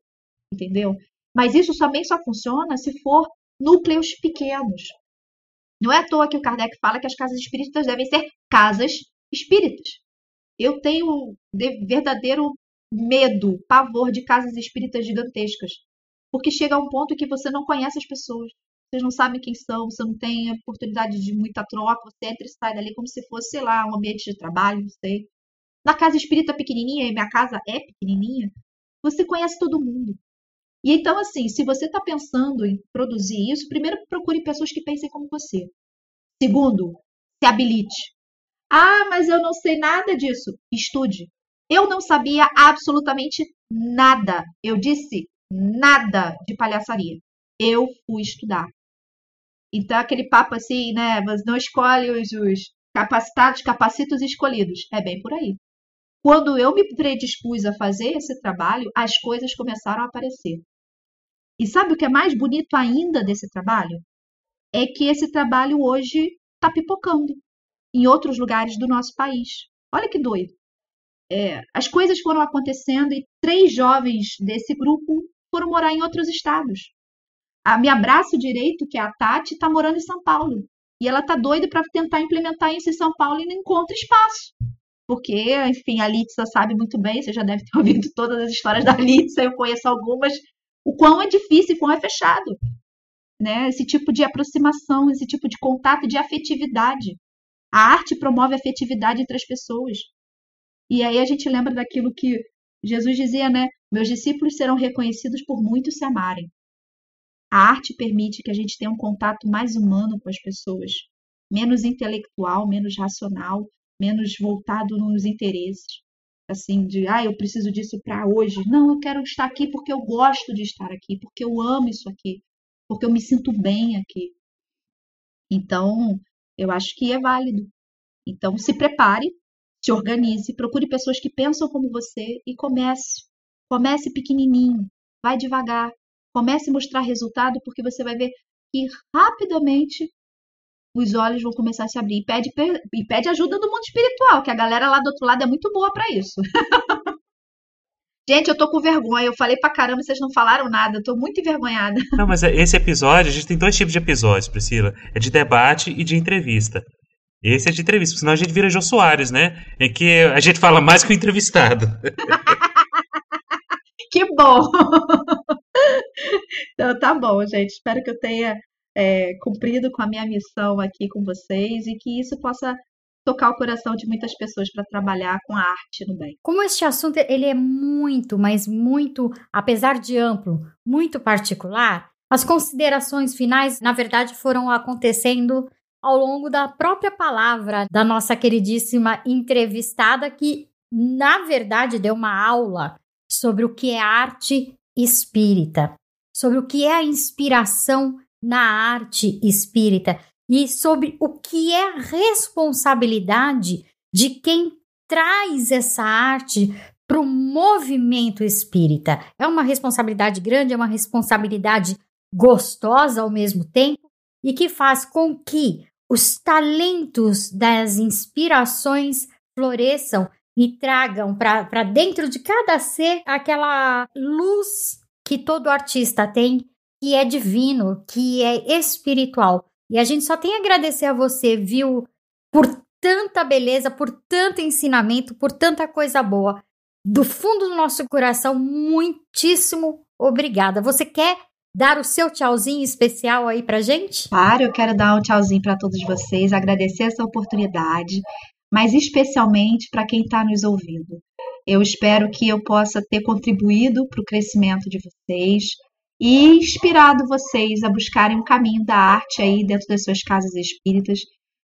entendeu? Mas isso também só funciona se for núcleos pequenos. Não é à toa que o Kardec fala que as casas espíritas devem ser casas espíritas. Eu tenho verdadeiro medo, pavor de casas espíritas gigantescas. Porque chega a um ponto que você não conhece as pessoas. Vocês não sabem quem são, você não tem oportunidade de muita troca, você entra e sai dali como se fosse, sei lá, um ambiente de trabalho, não sei. Na casa espírita pequenininha, e minha casa é pequenininha, você conhece todo mundo. E então, assim, se você está pensando em produzir isso, primeiro procure pessoas que pensem como você. Segundo, se habilite. Ah, mas eu não sei nada disso. Estude. Eu não sabia absolutamente nada. Eu disse nada de palhaçaria. Eu fui estudar. Então, aquele papo assim, né? Você não escolhe os, os capacitados, capacita os escolhidos. É bem por aí. Quando eu me predispus a fazer esse trabalho, as coisas começaram a aparecer. E sabe o que é mais bonito ainda desse trabalho? É que esse trabalho hoje está pipocando em outros lugares do nosso país. Olha que doido. É, as coisas foram acontecendo e três jovens desse grupo foram morar em outros estados. A minha braço direito, que é a Tati, está morando em São Paulo. E ela tá doida para tentar implementar isso em São Paulo e não encontra espaço. porque, enfim, a Litsa sabe muito bem, você já deve ter ouvido todas as histórias da Litsa, eu conheço algumas, o quão é difícil e quão é fechado. Né? Esse tipo de aproximação, esse tipo de contato, de afetividade. A arte promove afetividade entre as pessoas. E aí a gente lembra daquilo que Jesus dizia, né? Meus discípulos serão reconhecidos por muitos se amarem. A arte permite que a gente tenha um contato mais humano com as pessoas, menos intelectual, menos racional, menos voltado nos interesses. Assim, de, ah, eu preciso disso para hoje. Não, eu quero estar aqui porque eu gosto de estar aqui, porque eu amo isso aqui, porque eu me sinto bem aqui. Então, eu acho que é válido. Então, se prepare, se organize, procure pessoas que pensam como você e comece. Comece pequenininho, vai devagar. Comece a mostrar resultado, porque você vai ver que rapidamente os olhos vão começar a se abrir. E pede, e pede ajuda do mundo espiritual, que a galera lá do outro lado é muito boa para isso. Gente, eu tô com vergonha. Eu falei pra caramba, vocês não falaram nada. Eu tô muito envergonhada. Não, mas é, esse episódio, a gente tem dois tipos de episódios, Priscila. É de debate e de entrevista. Esse é de entrevista, senão a gente vira Jô Soares, né? Em que a gente fala mais que o entrevistado. que bom! então tá bom, gente. Espero que eu tenha é, cumprido com a minha missão aqui com vocês e que isso possa tocar o coração de muitas pessoas para trabalhar com a arte no bem. Como este assunto ele é muito, mas muito, apesar de amplo, muito particular, as considerações finais, na verdade, foram acontecendo ao longo da própria palavra da nossa queridíssima entrevistada, que, na verdade, deu uma aula sobre o que é arte espírita, sobre o que é a inspiração na arte espírita e sobre o que é a responsabilidade de quem traz essa arte para o movimento espírita. É uma responsabilidade grande, é uma responsabilidade gostosa ao mesmo tempo e que faz com que os talentos das inspirações floresçam e tragam para dentro de cada ser aquela luz que todo artista tem que é divino, que é espiritual. E a gente só tem a agradecer a você, viu, por tanta beleza, por tanto ensinamento, por tanta coisa boa. Do fundo do nosso coração, muitíssimo obrigada. Você quer dar o seu tchauzinho especial aí pra gente? Claro, eu quero dar um tchauzinho para todos vocês, agradecer essa oportunidade, mas especialmente para quem está nos ouvindo. Eu espero que eu possa ter contribuído para o crescimento de vocês, e inspirado vocês a buscarem um caminho da arte aí dentro das suas casas espíritas,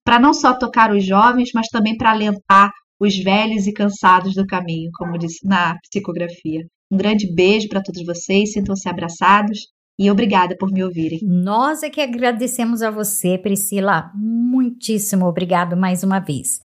para não só tocar os jovens, mas também para alentar os velhos e cansados do caminho, como disse na psicografia. Um grande beijo para todos vocês, sintam-se abraçados e obrigada por me ouvirem. Nós é que agradecemos a você, Priscila. Muitíssimo obrigado mais uma vez.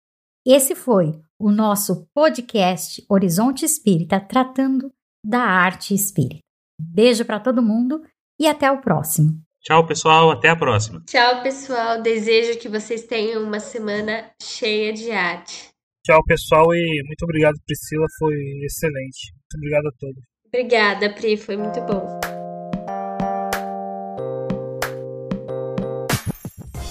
Esse foi o nosso podcast Horizonte Espírita tratando da arte espírita. Beijo para todo mundo e até o próximo. Tchau, pessoal. Até a próxima. Tchau, pessoal. Desejo que vocês tenham uma semana cheia de arte. Tchau, pessoal. E muito obrigado, Priscila. Foi excelente. Muito obrigado a todos. Obrigada, Pri. Foi muito bom.